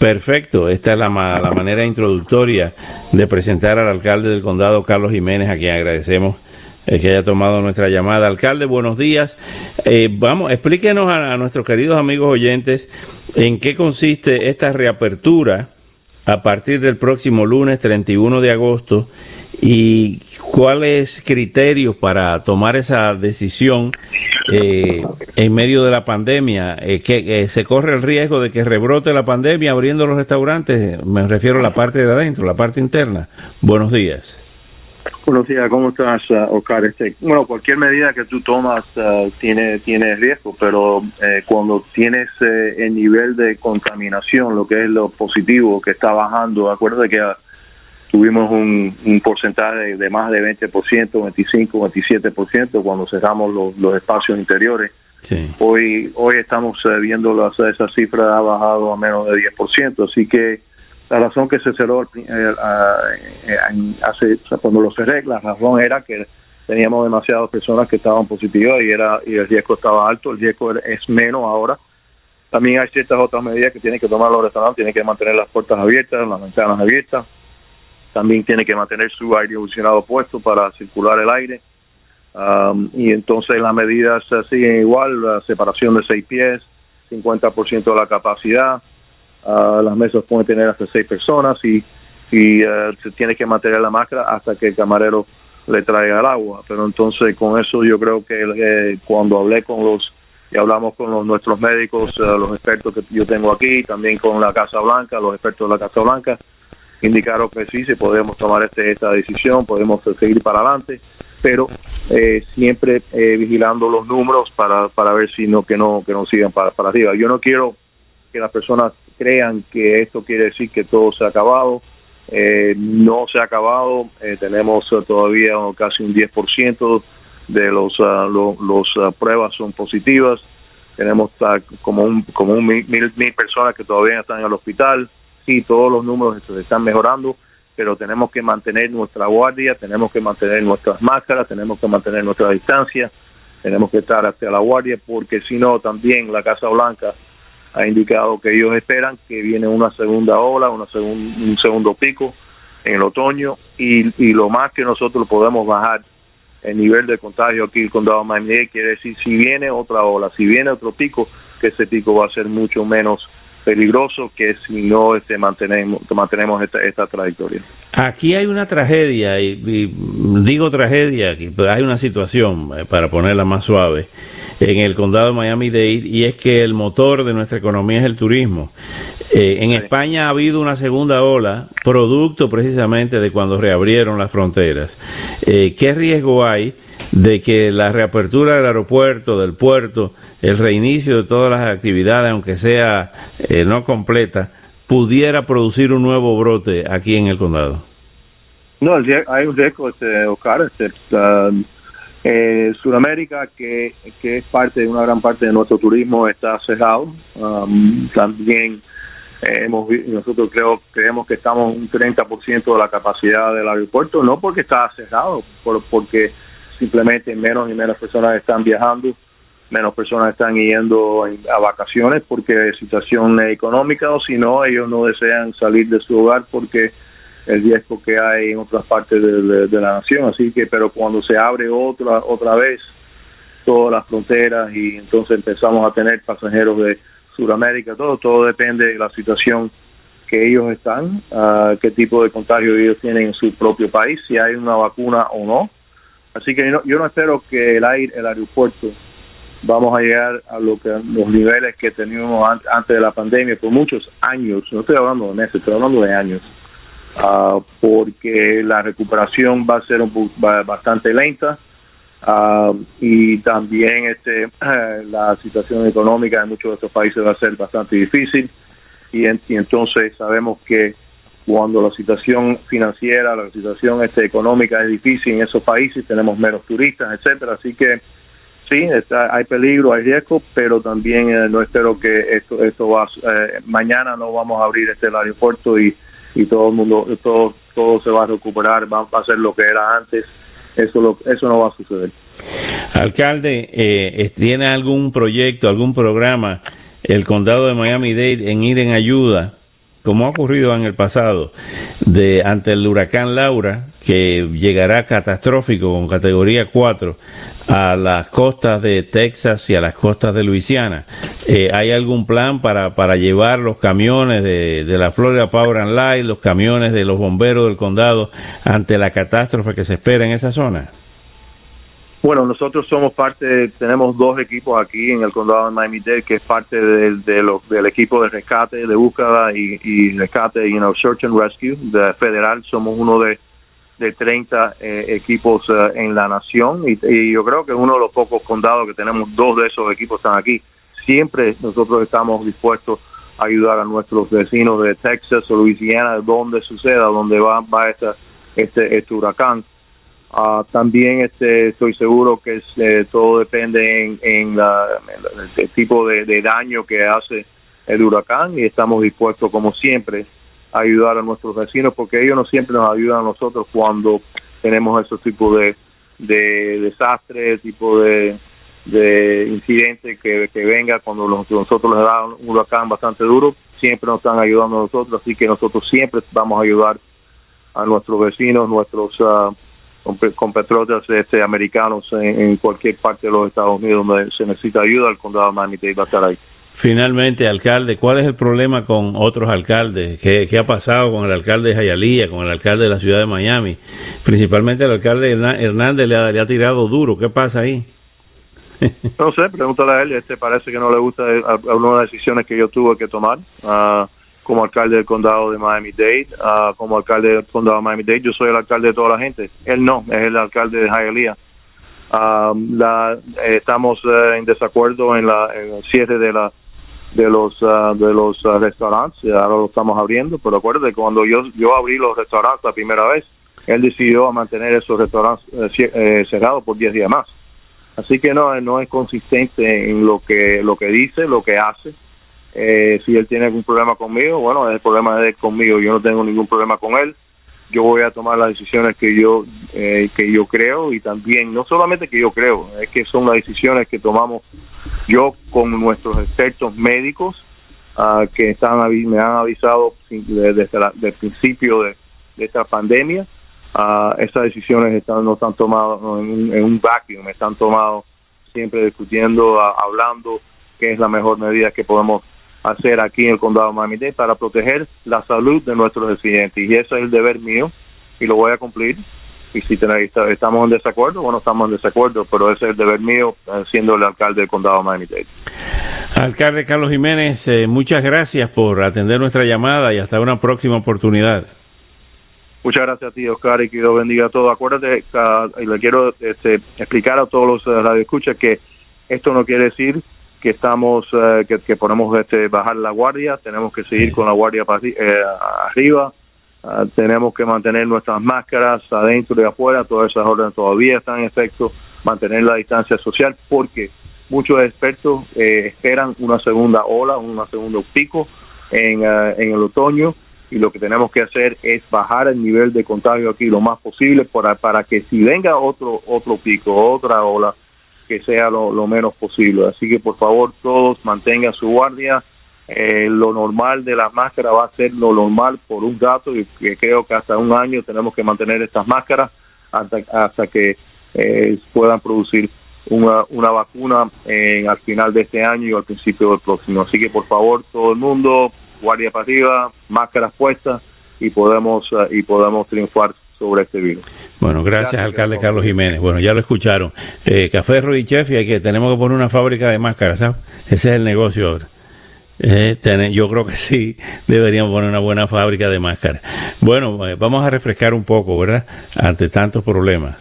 Perfecto, esta es la, la manera introductoria de presentar al alcalde del condado, Carlos Jiménez, a quien agradecemos que haya tomado nuestra llamada. Alcalde, buenos días. Eh, vamos, explíquenos a, a nuestros queridos amigos oyentes en qué consiste esta reapertura a partir del próximo lunes 31 de agosto y cuáles criterios para tomar esa decisión eh, en medio de la pandemia, eh, que, que se corre el riesgo de que rebrote la pandemia abriendo los restaurantes, me refiero a la parte de adentro, la parte interna. Buenos días. Buenos días, ¿cómo estás, uh, Oscar? Este, bueno, cualquier medida que tú tomas uh, tiene, tiene riesgo, pero eh, cuando tienes eh, el nivel de contaminación, lo que es lo positivo que está bajando, acuérdate que tuvimos un, un porcentaje de, más de 20%, 25, 27% cuando cerramos los, los espacios interiores. Sí. Hoy hoy estamos eh, viendo las, esa cifra ha bajado a menos de 10%, así que la razón que se cerró eh, eh, hace, cuando lo cerré, la razón era que teníamos demasiadas personas que estaban positivas y era y el riesgo estaba alto, el riesgo es menos ahora. También hay ciertas otras medidas que tienen que tomar los restaurantes, tienen que mantener las puertas abiertas, las ventanas abiertas, también tienen que mantener su aire acondicionado puesto para circular el aire. Um, y entonces las medidas eh, siguen igual, la separación de seis pies, 50% de la capacidad, ah, las mesas pueden tener hasta seis personas y, eh, se tiene que mantener la máscara hasta que el camarero le traiga el agua. Pero entonces con eso yo creo que eh, cuando hablé con los y hablamos con los, nuestros médicos, los expertos que yo tengo aquí, también con la Casa Blanca, los expertos de la Casa Blanca, indicaron que sí, si podemos tomar este, esta decisión, podemos seguir para adelante, pero eh, siempre eh, vigilando los números para, para ver si no que no que no sigan para, para arriba. Yo no quiero que las personas crean que esto quiere decir que todo se ha acabado. Eh, no se ha acabado. Eh, tenemos eh, todavía casi un 10% de los lo- los ah, pruebas son positivas. Tenemos ah, como un como un mil, mil personas que todavía están en el hospital. Sí, todos los números se están mejorando, pero tenemos que mantener nuestra guardia, tenemos que mantener nuestras máscaras, tenemos que mantener nuestra distancia, tenemos que estar hacia la guardia, porque si no, también la Casa Blanca ha indicado que ellos esperan que viene una segunda ola, una segun- un segundo pico en el otoño, y, lo más que nosotros podemos bajar el nivel de contagio aquí en el condado de Miami-Dade quiere decir si viene otra ola, si viene otro pico, que ese pico va a ser mucho menos peligroso que si no este, mantenemos, mantenemos esta, esta trayectoria. Aquí hay una tragedia, y, y digo tragedia, pero hay una situación, eh, para ponerla más suave, en el condado de Miami-Dade, y es que el motor de nuestra economía es el turismo. Eh, en España ha habido una segunda ola, producto precisamente de cuando reabrieron las fronteras. Eh, ¿Qué riesgo hay de que la reapertura del aeropuerto, del puerto, el reinicio de todas las actividades, aunque sea eh, no completa, pudiera producir un nuevo brote aquí en el condado? No, hay un riesgo, este, Oscar, este, eh, Sudamérica, que, que es parte de una gran parte de nuestro turismo, está cerrado. Um, también eh, hemos nosotros creo creemos que estamos un 30% de la capacidad del aeropuerto, no porque está cerrado, por- porque simplemente menos y menos personas están viajando, menos personas están yendo en- a vacaciones porque de situación económica o si no, ellos no desean salir de su hogar porque el riesgo que hay en otras partes de, la nación. Así que, pero cuando se abre otra otra vez todas las fronteras y entonces empezamos a tener pasajeros de Sudamérica, todo, todo depende de la situación que ellos están, ah, qué tipo de contagio ellos tienen en su propio país, si hay una vacuna o no. Así que no, yo no espero que el aire, el aeropuerto vamos a llegar a lo que los niveles que teníamos an- antes de la pandemia por muchos años. No estoy hablando de meses, estoy hablando de años. Ah, porque la recuperación va a ser un, bastante lenta ah, y también este la situación económica en muchos de estos países va a ser bastante difícil y, y entonces sabemos que cuando la situación financiera, la situación este, económica es difícil en esos países, tenemos menos turistas, etcétera. Así que sí, está, hay peligro, hay riesgo, pero también eh, no espero que esto, esto va, eh, mañana no vamos a abrir este aeropuerto y, y todo el mundo, todo, todo se va a recuperar, va, a ser lo que era antes. Eso, lo, eso no va a suceder. Alcalde, eh, ¿tiene algún proyecto, algún programa el condado de Miami-Dade en ir en ayuda como ha ocurrido en el pasado, de ante el huracán Laura, que llegará catastrófico con categoría 4 a las costas de Texas y a las costas de Luisiana. Eh, ¿Hay algún plan para, para llevar los camiones de, de la Florida Power and Light, los camiones de los bomberos del condado ante la catástrofe que se espera en esa zona? Bueno, nosotros somos parte, tenemos dos equipos aquí en el condado de Miami-Dade que es parte del, del equipo de rescate, de búsqueda y, rescate, you know, search and rescue de federal. Somos uno de, de 30 eh, equipos eh, en la nación y, yo creo que uno de los pocos condados que tenemos dos de esos equipos están aquí. Siempre nosotros estamos dispuestos a ayudar a nuestros vecinos de Texas o Louisiana, donde suceda, donde va, va este, este huracán Uh, también este, estoy seguro que eh, todo depende en, en, la, el tipo de, daño que hace el huracán y estamos dispuestos, como siempre, ayudar a nuestros vecinos porque ellos no siempre nos ayudan a nosotros cuando tenemos esos tipos de, de desastres, tipo de, de incidentes que, que venga cuando nosotros les da un huracán bastante duro, siempre nos están ayudando a nosotros, así que nosotros siempre vamos a ayudar a nuestros vecinos, nuestros... Uh, compatriotas este, americanos en, cualquier parte de los Estados Unidos donde se necesita ayuda, el condado de Miami va a estar ahí. Finalmente, alcalde, ¿cuál es el problema con otros alcaldes? ¿Qué, ¿Qué, ha pasado con el alcalde de Jayalía, con el alcalde de la ciudad de Miami? Principalmente el alcalde Hernández le ha, tirado duro. ¿Qué pasa ahí? no sé, pregúntale a él. Este parece que no le gusta algunas decisiones que yo tuve que tomar. Uh, como alcalde del condado de Miami-Dade, uh, como alcalde del condado de Miami-Dade, yo soy el alcalde de toda la gente. Él no, es el alcalde de Hialeah. Um, la, eh, estamos uh, en desacuerdo en, la, en cierre de la de los uh, de los restaurantes, ahora lo estamos abriendo, pero acuérdate cuando yo yo abrí los restaurantes la primera vez, él decidió mantener esos restaurantes eh, cerrados por 10 días más. Así que no no es consistente en lo que lo que dice, lo que hace eh, si él tiene algún problema conmigo, bueno, es el problema de conmigo. Yo no tengo ningún problema con él. Yo voy a tomar las decisiones que yo eh, que yo creo y también no solamente que yo creo, es que son las decisiones que tomamos yo con nuestros expertos médicos uh, que están me han avisado desde el principio de, esta pandemia. Uh, estas decisiones están no están tomadas en, en, un vacuum, están tomadas siempre discutiendo, hablando qué es la mejor medida que podemos hacer aquí en el condado de Miami-Dade para proteger la salud de nuestros residentes y eso es el deber mío y lo voy a cumplir y si estamos en desacuerdo, bueno, estamos en desacuerdo, pero ese es el deber mío eh, siendo el alcalde del condado de Miami-Dade. Alcalde Carlos Jiménez, eh, muchas gracias por atender nuestra llamada y hasta una próxima oportunidad. Muchas gracias a ti, Oscar, y que Dios bendiga a todos. Acuérdate, y le quiero este, explicar a todos los uh, radioescuchas que esto no quiere decir que estamos eh, que, que, ponemos este bajar la guardia tenemos que seguir con la guardia eh, arriba ah, tenemos que mantener nuestras máscaras adentro y afuera todas esas órdenes todavía están en efecto mantener la distancia social porque muchos expertos eh, esperan una segunda ola una segundo pico en, en el otoño y lo que tenemos que hacer es bajar el nivel de contagio aquí lo más posible para, para que si venga otro otro pico otra ola que sea lo, menos posible. Así que por favor todos mantengan su guardia. Eh, lo normal de la máscara va a ser lo normal por un dato y creo que hasta un año tenemos que mantener estas máscaras hasta, hasta que eh, puedan producir una, una vacuna en, al final de este año y al principio del próximo. Así que por favor todo el mundo, guardia para arriba, máscaras puestas y podemos, eh, y podemos triunfar sobre este virus. Bueno, gracias, alcalde Carlos Jiménez. Bueno, ya lo escucharon. Eh, Café Ruy Chef y que tenemos que poner una fábrica de máscaras, ¿sabes? Ese es el negocio ahora. Eh, yo creo que sí, deberíamos poner una buena fábrica de máscaras. Bueno, eh, vamos a refrescar un poco, ¿verdad? Ante tantos problemas.